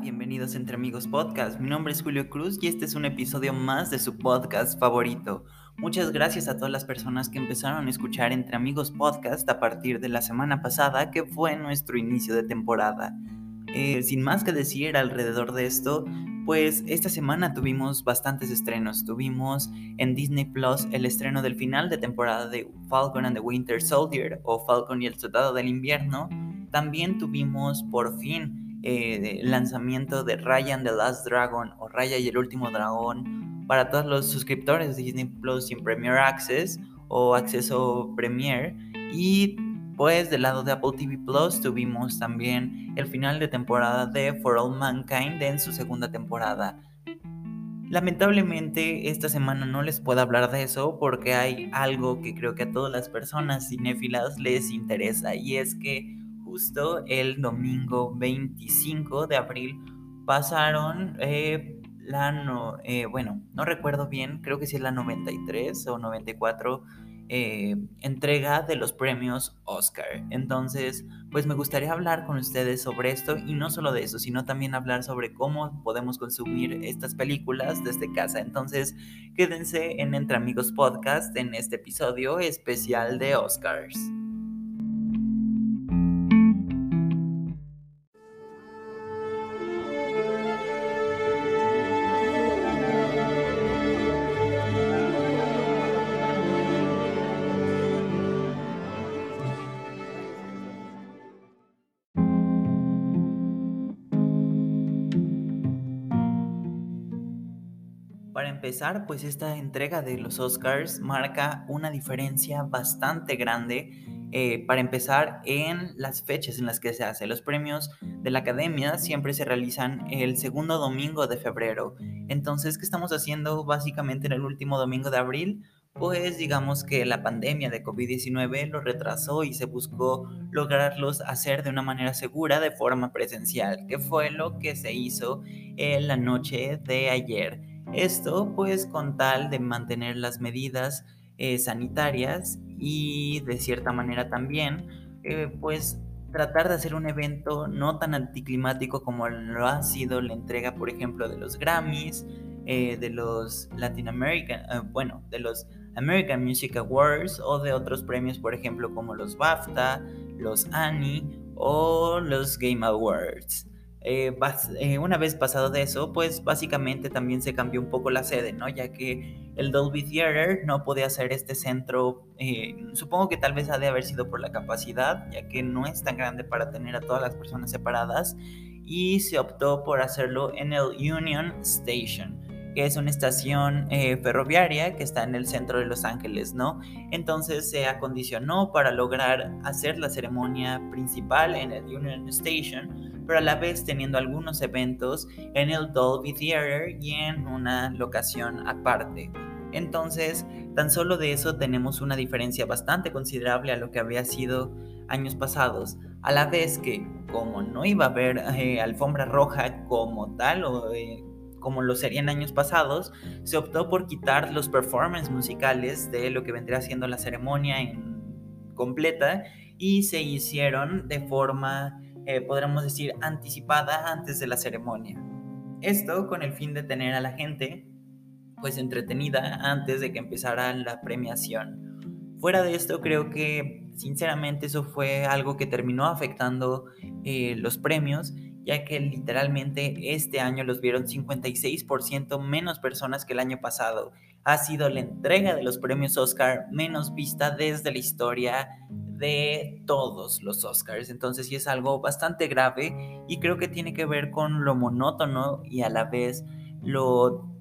Bienvenidos a Entre Amigos Podcast. Mi nombre es Julio Cruz y este es un episodio más de su podcast favorito. Muchas gracias a todas las personas que empezaron a escuchar Entre Amigos Podcast a partir de la semana pasada, que fue nuestro inicio de temporada. Eh, sin más que decir alrededor de esto, pues esta semana tuvimos bastantes estrenos. Tuvimos en Disney Plus el estreno del final de temporada de Falcon and the Winter Soldier o Falcon y el Soldado del Invierno. También tuvimos por fin eh, lanzamiento de Ryan the Last Dragon o Raya y el Último Dragón para todos los suscriptores de Disney Plus sin Premier Access o acceso Premier. Y pues del lado de Apple TV Plus tuvimos también el final de temporada de For All Mankind en su segunda temporada. Lamentablemente esta semana no les puedo hablar de eso porque hay algo que creo que a todas las personas cinéfilas les interesa y es que justo el domingo 25 de abril pasaron eh, la no, eh, bueno, no recuerdo bien, creo que sí es la 93 o 94 eh, entrega de los premios Oscar. Entonces, pues me gustaría hablar con ustedes sobre esto y no solo de eso, sino también hablar sobre cómo podemos consumir estas películas desde casa. Entonces, quédense en Entre Amigos Podcast en este episodio especial de Oscars. Pues esta entrega de los Oscars marca una diferencia bastante grande. Eh, para empezar, en las fechas en las que se hace. Los premios de la academia siempre se realizan el segundo domingo de febrero. Entonces, ¿qué estamos haciendo básicamente en el último domingo de abril? Pues digamos que la pandemia de COVID-19 lo retrasó y se buscó lograrlos hacer de una manera segura de forma presencial, que fue lo que se hizo en la noche de ayer. Esto pues con tal de mantener las medidas eh, sanitarias y de cierta manera también eh, pues tratar de hacer un evento no tan anticlimático como lo ha sido la entrega por ejemplo de los Grammys, eh, de los Latin American, bueno, de los American Music Awards o de otros premios por ejemplo como los BAFTA, los Annie o los Game Awards. Eh, eh, una vez pasado de eso, pues básicamente también se cambió un poco la sede, ¿no? Ya que el Dolby Theater no podía ser este centro, eh, supongo que tal vez ha de haber sido por la capacidad, ya que no es tan grande para tener a todas las personas separadas, y se optó por hacerlo en el Union Station que es una estación ferroviaria que está en el centro de Los Ángeles, ¿no? Entonces se acondicionó para lograr hacer la ceremonia principal en el Union Station pero a la vez teniendo algunos eventos en el Dolby Theater y en una locación aparte. Entonces, tan solo de eso tenemos una diferencia bastante considerable a lo que había sido años pasados, a la vez que como no iba a haber eh, alfombra roja como tal o eh, como lo serían años pasados, se optó por quitar los performances musicales de lo que vendría siendo la ceremonia en completa y se hicieron de forma eh, podríamos decir, anticipada antes de la ceremonia. Esto con el fin de tener a la gente pues entretenida antes de que empezara la premiación. Fuera de esto, creo que sinceramente eso fue algo que terminó afectando eh, los premios, ya que literalmente este año los vieron 56% menos personas que el año pasado. Ha sido la entrega de los premios Oscar menos vista desde la historia de todos los Oscars. Entonces sí es algo bastante grave y creo que tiene que ver con lo monótono y a la vez lo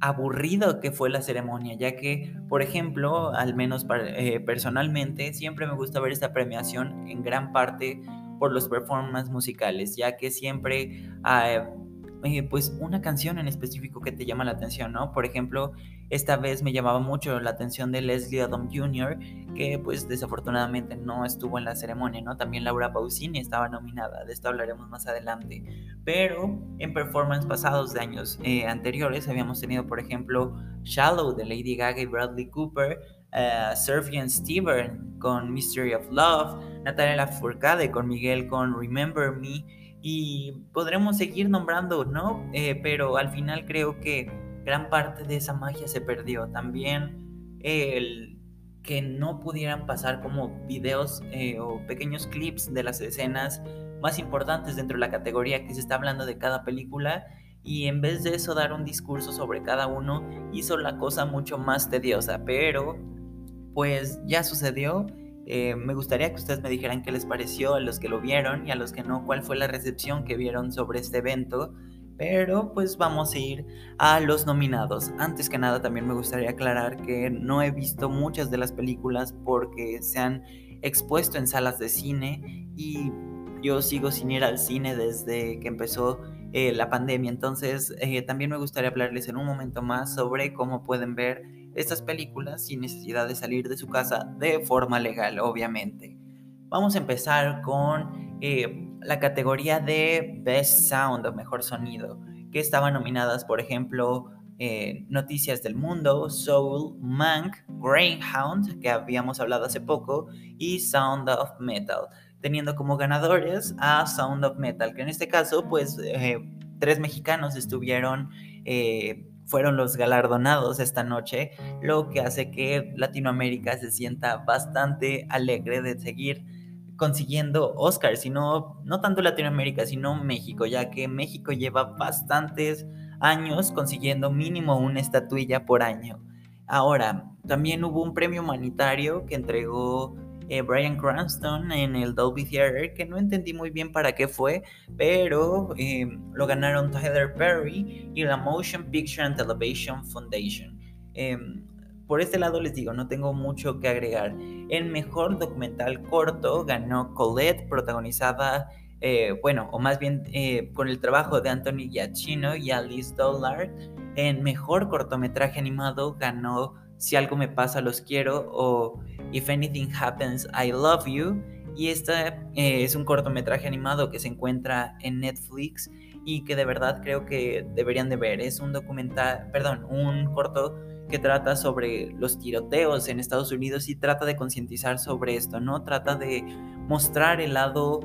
aburrido que fue la ceremonia, ya que, por ejemplo, al menos eh, personalmente, siempre me gusta ver esta premiación en gran parte por los performances musicales, ya que siempre hay eh, pues una canción en específico que te llama la atención, ¿no? Por ejemplo, esta vez me llamaba mucho la atención de Leslie Odom Jr., que pues desafortunadamente no estuvo en la ceremonia, ¿no? También Laura Pausini estaba nominada, de esto hablaremos más adelante. Pero en performances pasados de años eh, anteriores habíamos tenido, por ejemplo, Shallow de Lady Gaga y Bradley Cooper, uh, Surfian Steven con Mystery of Love, Natalia Lafourcade con Miguel con Remember Me, y podremos seguir nombrando, ¿no? Eh, pero al final creo que gran parte de esa magia se perdió. También el que no pudieran pasar como videos eh, o pequeños clips de las escenas más importantes dentro de la categoría que se está hablando de cada película y en vez de eso dar un discurso sobre cada uno hizo la cosa mucho más tediosa, pero pues ya sucedió. Eh, me gustaría que ustedes me dijeran qué les pareció a los que lo vieron y a los que no, cuál fue la recepción que vieron sobre este evento. Pero pues vamos a ir a los nominados. Antes que nada también me gustaría aclarar que no he visto muchas de las películas porque se han expuesto en salas de cine y yo sigo sin ir al cine desde que empezó eh, la pandemia. Entonces, eh, también me gustaría hablarles en un momento más sobre cómo pueden ver estas películas sin necesidad de salir de su casa de forma legal, obviamente. Vamos a empezar con eh, la categoría de Best Sound o Mejor Sonido, que estaban nominadas, por ejemplo, Noticias del Mundo, Soul, Mank, Greyhound, que habíamos hablado hace poco, y Sound of Metal teniendo como ganadores a Sound of Metal, que en este caso, pues, eh, tres mexicanos estuvieron, eh, fueron los galardonados esta noche, lo que hace que Latinoamérica se sienta bastante alegre de seguir consiguiendo Oscars, sino no tanto Latinoamérica, sino México, ya que México lleva bastantes años consiguiendo mínimo una estatuilla por año. Ahora, también hubo un premio humanitario que entregó eh, Brian Cranston en el Dolby Theater, que no entendí muy bien para qué fue, pero eh, lo ganaron Tyler Perry y la Motion Picture and Television Foundation. Em, por este lado les digo, no tengo mucho que agregar. El mejor documental corto ganó Colette, protagonizada, eh, bueno, o más bien con el trabajo de Anthony Giacchino y Alice Dollard. En mejor cortometraje animado ganó Si algo me pasa, los quiero o If Anything Happens, I Love You. Y este es un cortometraje animado que se encuentra en Netflix y que de verdad creo que deberían de ver. Es un documental, perdón, un corto que trata sobre los tiroteos en Estados Unidos y trata de concientizar sobre esto, ¿no? Trata de mostrar el lado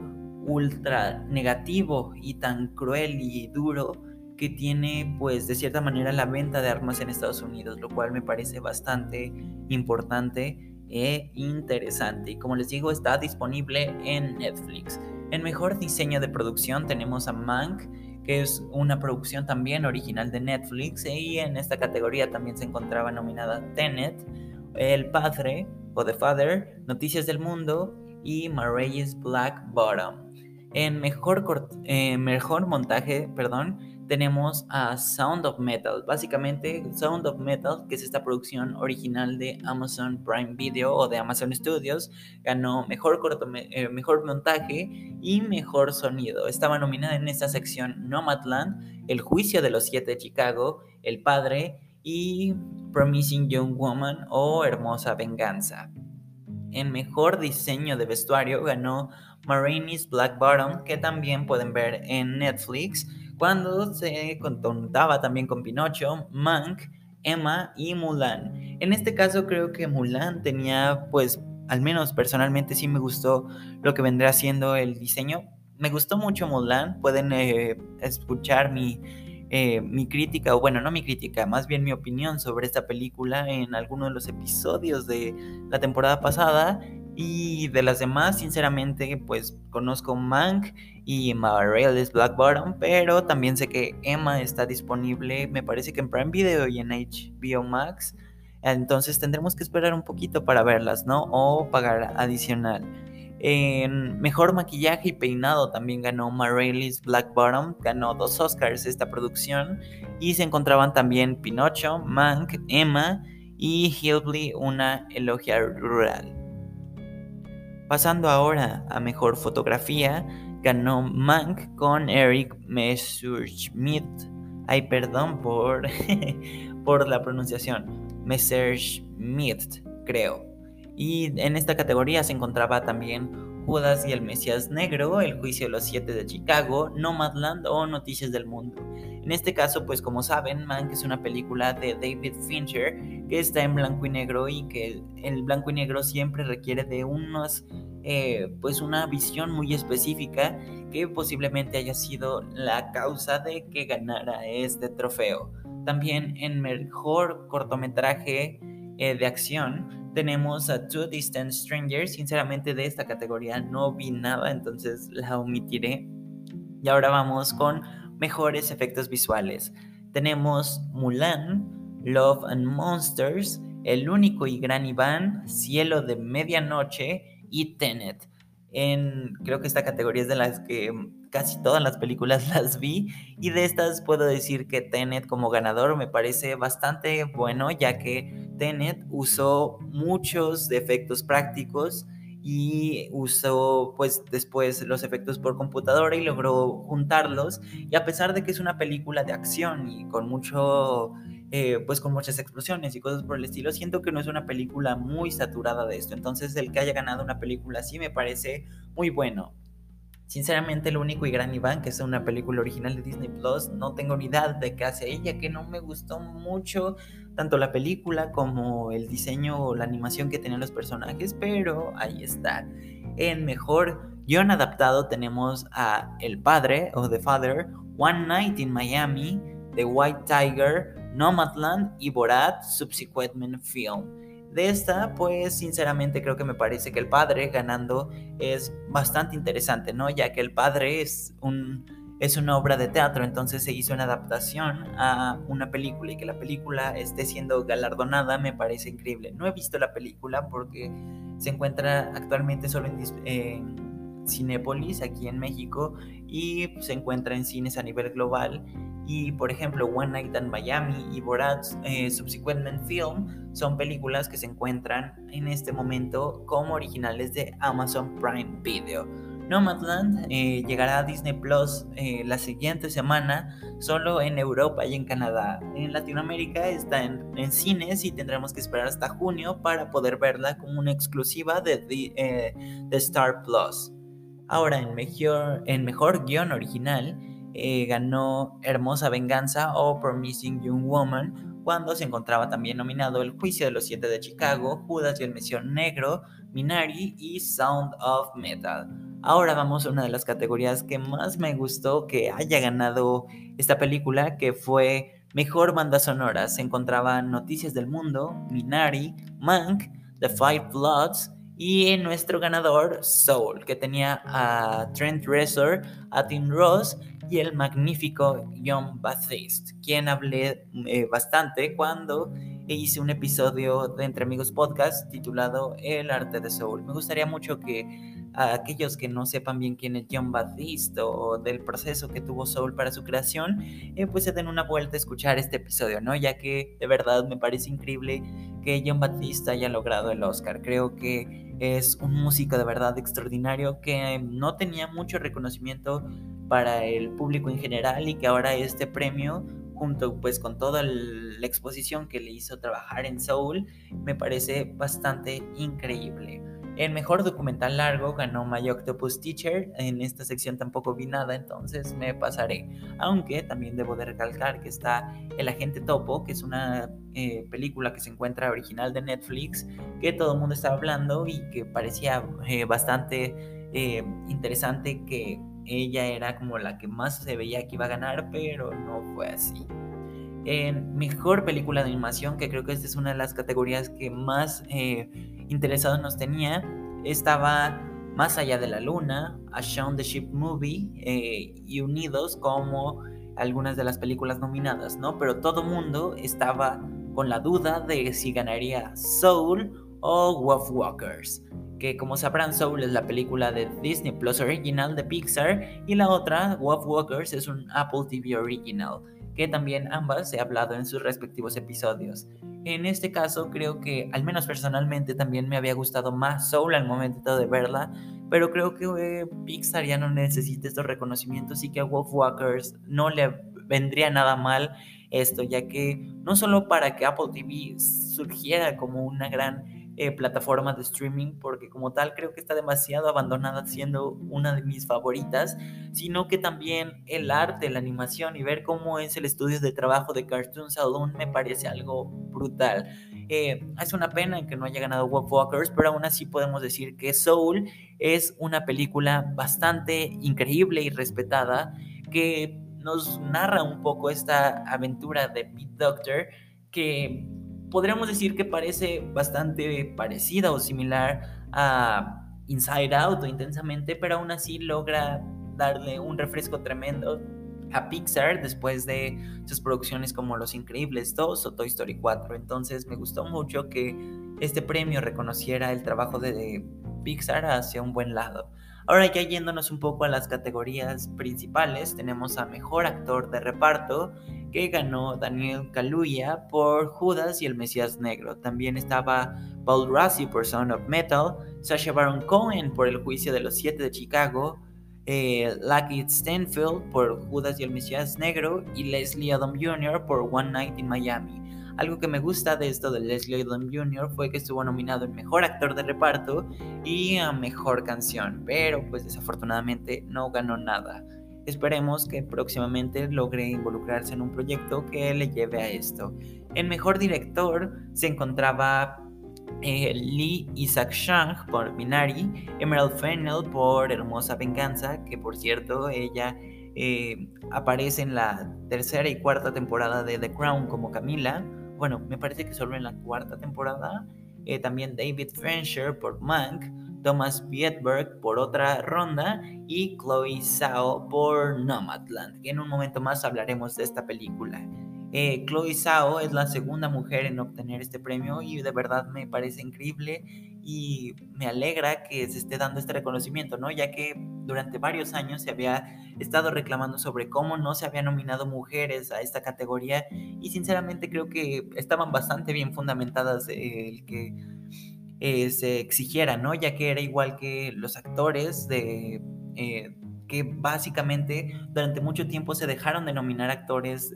ultra negativo y tan cruel y duro que tiene pues de cierta manera la venta de armas en Estados Unidos, lo cual me parece bastante importante e interesante. Y como les digo, está disponible en Netflix. En mejor diseño de producción tenemos a Mank, que es una producción también original de Netflix. Y en esta categoría también se encontraba nominada Tenet, El Padre o The Father, Noticias del Mundo y Marray's Black Bottom. En mejor, eh, mejor montaje, perdón, tenemos a Sound of Metal. Básicamente, Sound of Metal, que es esta producción original de Amazon Prime Video o de Amazon Studios, ganó mejor, eh, mejor montaje y mejor sonido. Estaba nominada en esta sección Nomadland, El Juicio de los Siete de Chicago, El Padre y Promising Young Woman o Hermosa Venganza. En mejor diseño de vestuario ganó Marini's Black Bottom, que también pueden ver en Netflix cuando se contaba también con Pinocho, Mank, Emma y Mulan. En este caso creo que Mulan tenía, pues, al menos personalmente sí me gustó lo que vendrá siendo el diseño. Me gustó mucho Mulan, pueden eh, escuchar mi, eh, mi crítica, o bueno, no mi crítica, más bien mi opinión sobre esta película en alguno de los episodios de la temporada pasada. Y de las demás, sinceramente, pues conozco Mank y Marvel's Black Bottom, pero también sé que Emma está disponible, me parece que en Prime Video y en HBO Max. Entonces tendremos que esperar un poquito para verlas, ¿no? O pagar adicional. En mejor maquillaje y peinado también ganó Marvel's Black Bottom, ganó dos Oscars esta producción y se encontraban también Pinocho, Mank, Emma y Hillbilly, una elogia rural. Pasando ahora a mejor fotografía, ganó Mank con Eric Messerschmidt. Ay, perdón por, por la pronunciación. Messerschmidt, creo. Y en esta categoría se encontraba también Judas y el Mesías Negro, El Juicio de los Siete de Chicago, Nomadland o Noticias del Mundo. En este caso, pues como saben, Mank es una película de David Fincher que está en blanco y negro y que el blanco y negro siempre requiere de unos, eh, pues una visión muy específica que posiblemente haya sido la causa de que ganara este trofeo. También en mejor cortometraje eh, de acción tenemos a Two Distant Strangers. Sinceramente de esta categoría no vi nada, entonces la omitiré. Y ahora vamos con mejores efectos visuales. Tenemos Mulan, Love and Monsters, El único y gran Iván, Cielo de Medianoche y Tenet. En, creo que esta categoría es de las que casi todas las películas las vi y de estas puedo decir que Tenet como ganador me parece bastante bueno ya que Tenet usó muchos efectos prácticos y usó pues después los efectos por computadora y logró juntarlos y a pesar de que es una película de acción y con mucho eh, pues con muchas explosiones y cosas por el estilo siento que no es una película muy saturada de esto entonces el que haya ganado una película así me parece muy bueno Sinceramente, el único y gran Iván, que es una película original de Disney Plus, no tengo ni idea de qué hace ella, que no me gustó mucho tanto la película como el diseño o la animación que tenían los personajes, pero ahí está. En mejor guion adaptado tenemos a El Padre o The Father, One Night in Miami, The White Tiger, Nomadland y Borat Subsequent Film. De esta, pues sinceramente creo que me parece que el padre ganando es bastante interesante, ¿no? Ya que el padre es un es una obra de teatro, entonces se hizo una adaptación a una película y que la película esté siendo galardonada me parece increíble. No he visto la película porque se encuentra actualmente solo en, Cinépolis aquí en México y se encuentra en cines a nivel global y por ejemplo One Night in Miami y Borat eh, Subsequent Film son películas que se encuentran en este momento como originales de Amazon Prime Video. Nomadland eh, llegará a Disney Plus eh, la siguiente semana solo en Europa y en Canadá. En Latinoamérica está en, cines y tendremos que esperar hasta junio para poder verla como una exclusiva de Star Plus. Ahora en mejor, en guion original eh, ganó Hermosa Venganza o Promising Young Woman, cuando se encontraba también nominado El Juicio de los Siete de Chicago, Judas y el Mesías Negro, Minari y Sound of Metal. Ahora vamos a una de las categorías que más me gustó que haya ganado esta película, que fue Mejor Banda Sonora. Se encontraban Noticias del Mundo, Minari, Mank, The Five Bloods, y nuestro ganador, Soul, que tenía a Trent Reznor, a Tim Ross y el magnífico John Baptiste, quien hablé eh, bastante cuando hice un episodio de Entre Amigos Podcast titulado El arte de Soul. Me gustaría mucho que a aquellos que no sepan bien quién es John Baptiste o del proceso que tuvo Soul para su creación, eh, pues se den una vuelta a escuchar este episodio, ¿no? Ya que de verdad me parece increíble que John Baptiste haya logrado el Oscar. Creo que es un músico de verdad extraordinario que no tenía mucho reconocimiento para el público en general y que ahora este premio junto pues con toda la exposición que le hizo trabajar en Soul me parece bastante increíble. El mejor documental largo ganó My Octopus Teacher. En esta sección tampoco vi nada, entonces me pasaré. Aunque también debo de recalcar que está El Agente Topo, que es una eh, película que se encuentra original de Netflix, que todo el mundo estaba hablando y que parecía eh, bastante eh, interesante que ella era como la que más se veía que iba a ganar, pero no fue así. En mejor película de animación, que creo que esta es una de las categorías que más interesado nos tenía, estaba Más allá de la luna, A Shaun the Ship Movie eh, y Unidos como algunas de las películas nominadas, ¿no? Pero todo mundo estaba con la duda de si ganaría Soul o Wolf Walkers. Que como sabrán, Soul es la película de Disney Plus Original de Pixar y la otra, Wolf Walkers, es un Apple TV Original, que también ambas he hablado en sus respectivos episodios. En este caso creo que, al menos personalmente, también me había gustado más Soul al momento de verla, pero creo que eh, Pixar ya no necesita estos reconocimientos y que a Wolf Walkers no le vendría nada mal esto, ya que no solo para que Apple TV surgiera como una gran eh, plataforma de streaming porque como tal creo que está demasiado abandonada siendo una de mis favoritas, sino que también el arte, la animación y ver cómo es el estudio de trabajo de Cartoon Saloon me parece algo brutal. Eh, es una pena que no haya ganado Wolf Walkers, pero aún así podemos decir que Soul es una película bastante increíble y respetada que nos narra un poco esta aventura de Pete Doctor que podríamos decir que parece bastante parecida o similar a Inside Out o intensamente, pero aún así logra darle un refresco tremendo a Pixar después de sus producciones como Los Increíbles 2 o Toy Story 4. Entonces me gustó mucho que este premio reconociera el trabajo de Pixar hacia un buen lado. Ahora ya yéndonos un poco a las categorías principales, tenemos a Mejor Actor de Reparto, que ganó Daniel Kaluuya por Judas y el Mesías Negro. También estaba Paul Rassi por Sound of Metal, Sacha Baron Cohen por El Juicio de los Siete de Chicago, eh, Lucky Stanfield por Judas y el Mesías Negro y Leslie Odom Jr. por One Night in Miami. Algo que me gusta de esto de Leslie Odom Jr. fue que estuvo nominado en Mejor Actor de Reparto y a Mejor Canción, pero pues desafortunadamente no ganó nada. Esperemos que próximamente logre involucrarse en un proyecto que le lleve a esto. En Mejor Director se encontraba eh, Lee Isaac Shang por Minari, Emerald Fennell por Hermosa Venganza, que por cierto ella eh, aparece en la tercera y cuarta temporada de The Crown como Camila, bueno, me parece que solo en la cuarta temporada. Eh, también David Fincher por Mank, Thomas Vietberg por otra ronda y Chloe Zhao por Nomadland. En un momento más hablaremos de esta película. Eh, Chloe Zhao es la segunda mujer en obtener este premio y de verdad me parece increíble y me alegra que se esté dando este reconocimiento, ¿no? Ya que durante varios años se había estado reclamando sobre cómo no se habían nominado mujeres a esta categoría y sinceramente creo que estaban bastante bien fundamentadas el que eh, se exigiera, ¿no? Ya que era igual que los actores de... Eh, que básicamente durante mucho tiempo se dejaron de nominar actores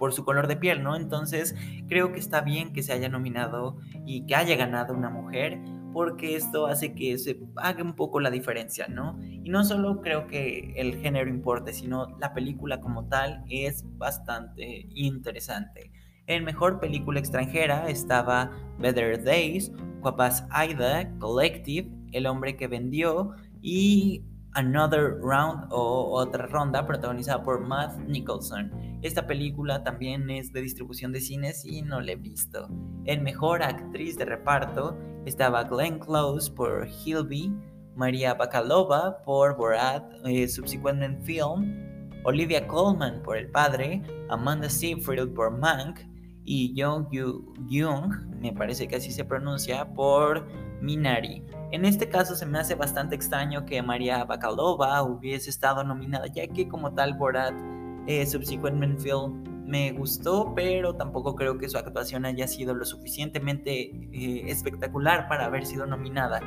por su color de piel, ¿no? Entonces creo que está bien que se haya nominado y que haya ganado una mujer porque esto hace que se haga un poco la diferencia, ¿no? Y no solo creo que el género importe, sino la película como tal es bastante interesante. En mejor película extranjera estaba Better Days, Guapas Aida, Collective, El hombre que vendió y Another Round o otra ronda protagonizada por Matt Nicholson. Esta película también es de distribución de cines y no la he visto. En mejor actriz de reparto estaba Glenn Close por Hilby, María Bakalova por Borat eh, Subsequent Film, Olivia Colman por El Padre, Amanda Seyfried por Mank y Jung Young, me parece que así se pronuncia, por Minari. En este caso se me hace bastante extraño que María Bakalova hubiese estado nominada, ya que como tal Borat eh, Subsequent Film me gustó, pero tampoco creo que su actuación haya sido lo suficientemente eh, espectacular para haber sido nominada.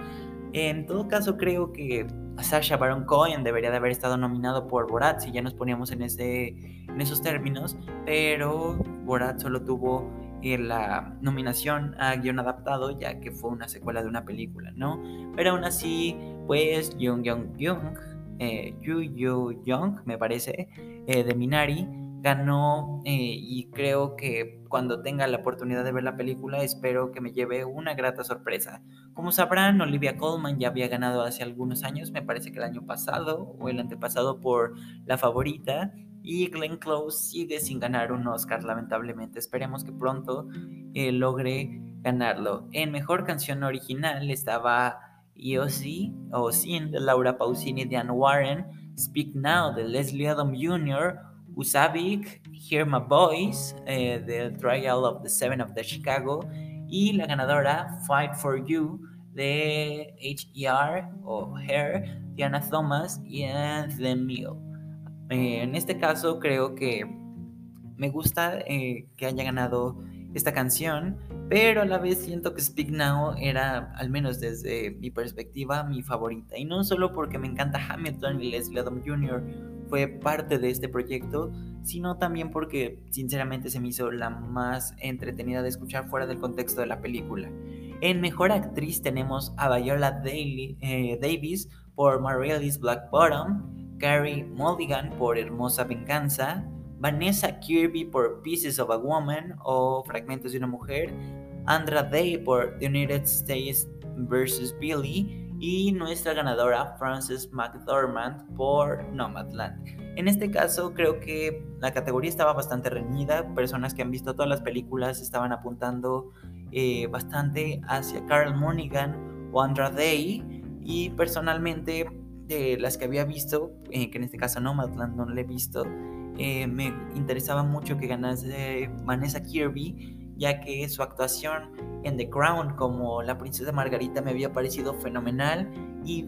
En todo caso, creo que Sasha Baron Cohen debería de haber estado nominado por Borat, si ya nos poníamos en, ese, en esos términos, pero Borat solo tuvo la nominación a guion adaptado, ya que fue una secuela de una película, ¿no? Pero aún así, pues Jung Young Young, eh, Yu Yu Young, me parece, eh, de Minari, ganó eh, y creo que cuando tenga la oportunidad de ver la película espero que me lleve una grata sorpresa. Como sabrán, Olivia Colman ya había ganado hace algunos años, me parece que el año pasado o el antepasado por La Favorita, y Glenn Close sigue sin ganar un Oscar, lamentablemente. Esperemos que pronto eh, logre ganarlo. En mejor canción original estaba EOC o Sin de Laura Pausini Diane Warren, Speak Now de Leslie Adam Jr., Usabik, Hear My Voice eh, The Trial of the Seven of the Chicago y la ganadora Fight for You de HER o Hair, Diana Thomas y The Meal. Eh, en este caso creo que me gusta eh, que haya ganado esta canción, pero a la vez siento que Speak Now era, al menos desde mi perspectiva, mi favorita. Y no solo porque me encanta Hamilton y Leslie Adam Jr. fue parte de este proyecto, sino también porque sinceramente se me hizo la más entretenida de escuchar fuera del contexto de la película. En Mejor Actriz tenemos a Viola eh, Davis por Marielis Black Bottom, Carrie Mulligan por Hermosa Venganza, Vanessa Kirby por Pieces of a Woman o Fragmentos de una Mujer, Andra Day por The United States vs. Billy y nuestra ganadora Frances McDormand por Nomadland. En este caso creo que la categoría estaba bastante reñida, personas que han visto todas las películas estaban apuntando eh, bastante hacia Carl Monaghan o Andra Day y personalmente de las que había visto, eh, que en este caso Nomadland no la he visto, eh, me interesaba mucho que ganase Vanessa Kirby ya que su actuación en The Crown como la princesa Margarita me había parecido fenomenal y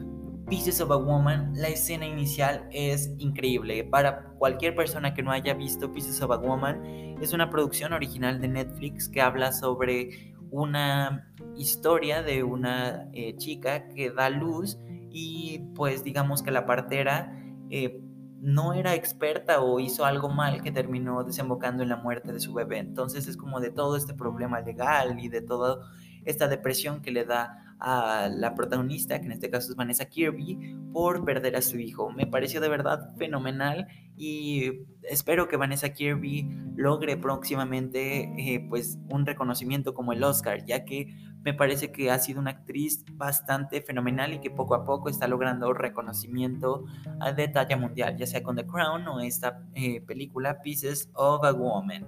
Pieces of a Woman, la escena inicial es increíble. Para cualquier persona que no haya visto Pieces of a Woman, es una producción original de Netflix que habla sobre una historia de una eh, chica que da luz y pues digamos que la partera eh, no era experta o hizo algo mal que terminó desembocando en la muerte de su bebé. Entonces es como de todo este problema legal y de toda esta depresión que le da a la protagonista, que en este caso es Vanessa Kirby, por perder a su hijo. Me pareció de verdad fenomenal y espero que Vanessa Kirby logre próximamente eh, pues un reconocimiento como el Oscar, ya que me parece que ha sido una actriz bastante fenomenal y que poco a poco está logrando reconocimiento de talla mundial, ya sea con The Crown o esta eh, película Pieces of a Woman.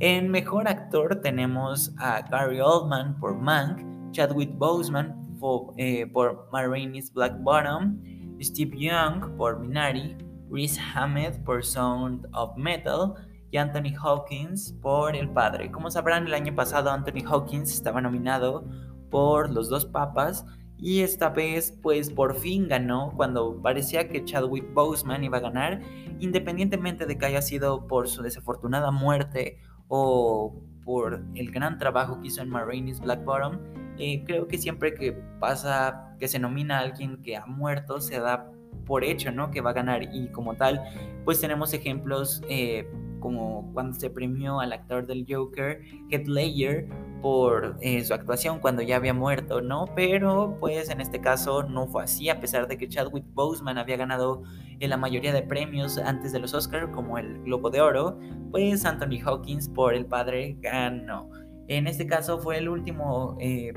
En mejor actor tenemos a Gary Oldman por Mank, Chadwick Boseman por, eh, por Marini's Black Bottom, Steve Young por Minari, Rhys Hamed por Sound of Metal y Anthony Hawkins por El Padre. Como sabrán, el año pasado Anthony Hawkins estaba nominado por Los Dos Papas y esta vez pues por fin ganó cuando parecía que Chadwick Boseman iba a ganar, independientemente de que haya sido por su desafortunada muerte o por el gran trabajo que hizo en Marini's Black Bottom eh, creo que siempre que pasa, que se nomina a alguien que ha muerto, se da por hecho, ¿no? Que va a ganar. Y como tal, pues tenemos ejemplos eh, como cuando se premió al actor del Joker, Heath Ledger, por eh, su actuación cuando ya había muerto, ¿no? Pero pues en este caso no fue así, a pesar de que Chadwick Boseman había ganado la mayoría de premios antes de los Oscars, como el Globo de Oro, pues Anthony Hawkins por El Padre ganó. En este caso fue el último eh,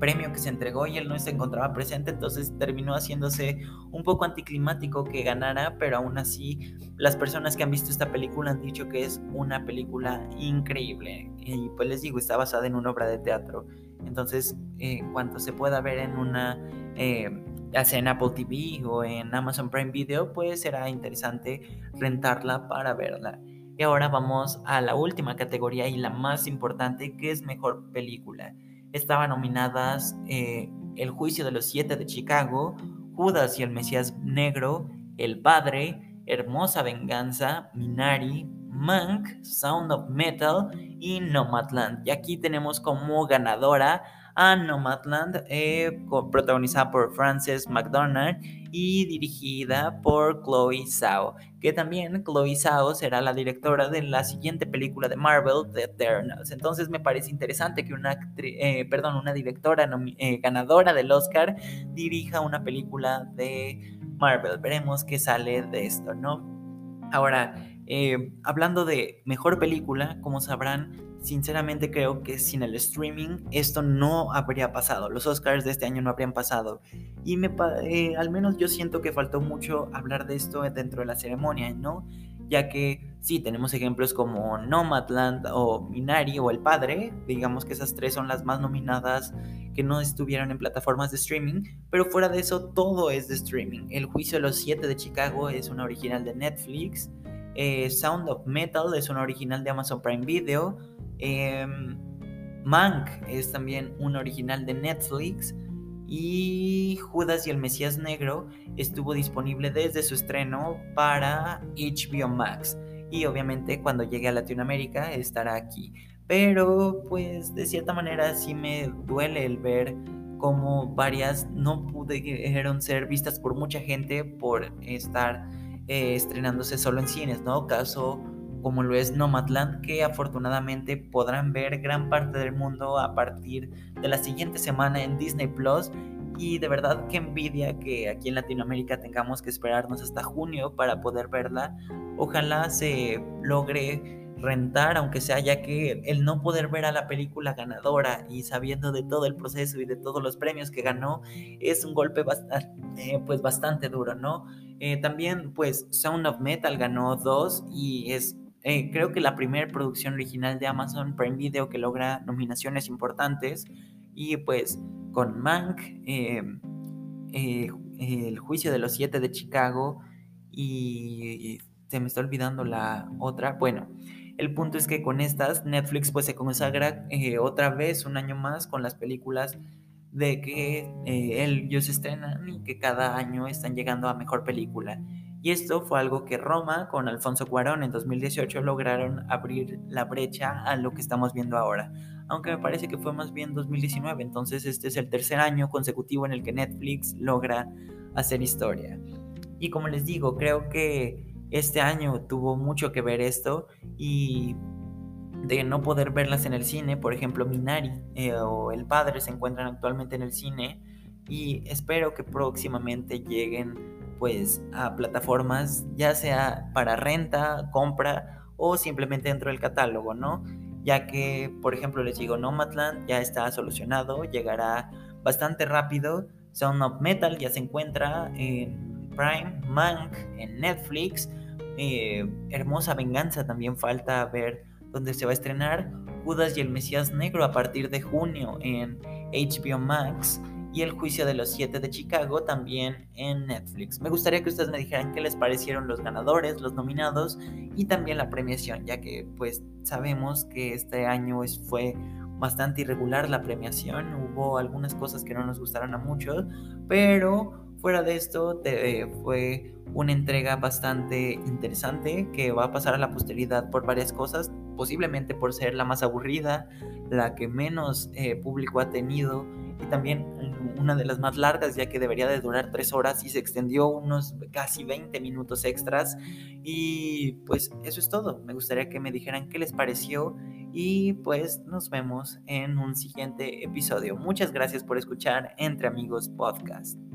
premio que se entregó y él no se encontraba presente, entonces terminó haciéndose un poco anticlimático que ganara, pero aún así las personas que han visto esta película han dicho que es una película increíble. Y pues les digo, está basada en una obra de teatro. Entonces, en cuanto se pueda ver en una, eh, ya en Apple TV o en Amazon Prime Video, pues será interesante rentarla para verla. Y ahora vamos a la última categoría y la más importante, que es mejor película. Estaban nominadas eh, El juicio de los siete de Chicago, Judas y el Mesías Negro, El Padre, Hermosa Venganza, Minari, Monk, Sound of Metal y Nomadland. Y aquí tenemos como ganadora a Nomadland, eh, protagonizada por Frances McDonald y dirigida por Chloe Zhao, que también Chloe Zhao será la directora de la siguiente película de Marvel, The Eternals. Entonces me parece interesante que una, eh, perdón, una directora eh, ganadora del Oscar dirija una película de Marvel. Veremos qué sale de esto, ¿no? Ahora, hablando de mejor película, como sabrán, sinceramente creo que sin el streaming esto no habría pasado. Los Oscars de este año no habrían pasado. Y me, eh, al menos yo siento que faltó mucho hablar de esto dentro de la ceremonia, ¿no? Ya que sí, tenemos ejemplos como Nomadland o Minari o El Padre, digamos que esas tres son las más nominadas que no estuvieron en plataformas de streaming, pero fuera de eso todo es de streaming. El Juicio de los Siete de Chicago es una original de Netflix, eh, Sound of Metal es una original de Amazon Prime Video, Em, Mank es también un original de Netflix. Y Judas y el Mesías Negro estuvo disponible desde su estreno para HBO Max. Y obviamente cuando llegue a Latinoamérica estará aquí. Pero pues de cierta manera sí me duele el ver cómo varias no pudieron ser vistas por mucha gente por estar eh, estrenándose solo en cines, ¿no? Caso como lo es Nomadland, que afortunadamente podrán ver gran parte del mundo a partir de la siguiente semana en Disney Plus. Y de verdad que envidia que aquí en Latinoamérica tengamos que esperarnos hasta junio para poder verla. Ojalá se logre rentar, aunque sea ya que el no poder ver a la película ganadora y sabiendo de todo el proceso y de todos los premios que ganó, es un golpe bastante, eh, pues bastante duro, ¿no? Eh, también, pues, Sound of Metal ganó dos y es, eh, creo que la primera producción original de Amazon Prime Video que logra nominaciones importantes y pues con Mank, El juicio de los siete de Chicago y se me está olvidando la otra, bueno, el punto es que con estas Netflix pues se consagra eh, otra vez un año más con las películas de que eh, ellos estrenan y que cada año están llegando a mejor película. Y esto fue algo que Roma con Alfonso Cuarón en 2018 lograron abrir la brecha a lo que estamos viendo ahora. Aunque me parece que fue más bien 2019, entonces este es el tercer año consecutivo en el que Netflix logra hacer historia. Y como les digo, creo que este año tuvo mucho que ver esto y de no poder verlas en el cine, por ejemplo Minari eh, o El Padre se encuentran actualmente en el cine y espero que próximamente lleguen pues a plataformas ya sea para renta, compra o simplemente dentro del catálogo, ¿no? Ya que, por ejemplo, les digo, Nomadland ya está solucionado, llegará bastante rápido. Sound of Metal ya se encuentra en Prime, Mank en Netflix eh, Hermosa Venganza también falta ver dónde se va a estrenar. Judas y el Mesías Negro a partir de junio en HBO Max. Y El Juicio de los Siete de Chicago también en Netflix. Me gustaría que ustedes me dijeran qué les parecieron los ganadores, los nominados y también la premiación, ya que pues sabemos que este año fue bastante irregular la premiación. Hubo algunas cosas que no nos gustaron a muchos, pero fuera de esto fue una entrega bastante interesante que va a pasar a la posteridad por varias cosas, posiblemente por ser la más aburrida, la que menos eh, público ha tenido y también una de las más largas ya que debería de durar tres horas y se extendió unos casi 20 minutos extras y pues eso es todo, me gustaría que me dijeran qué les pareció y pues nos vemos en un siguiente episodio. Muchas gracias por escuchar Entre Amigos Podcast.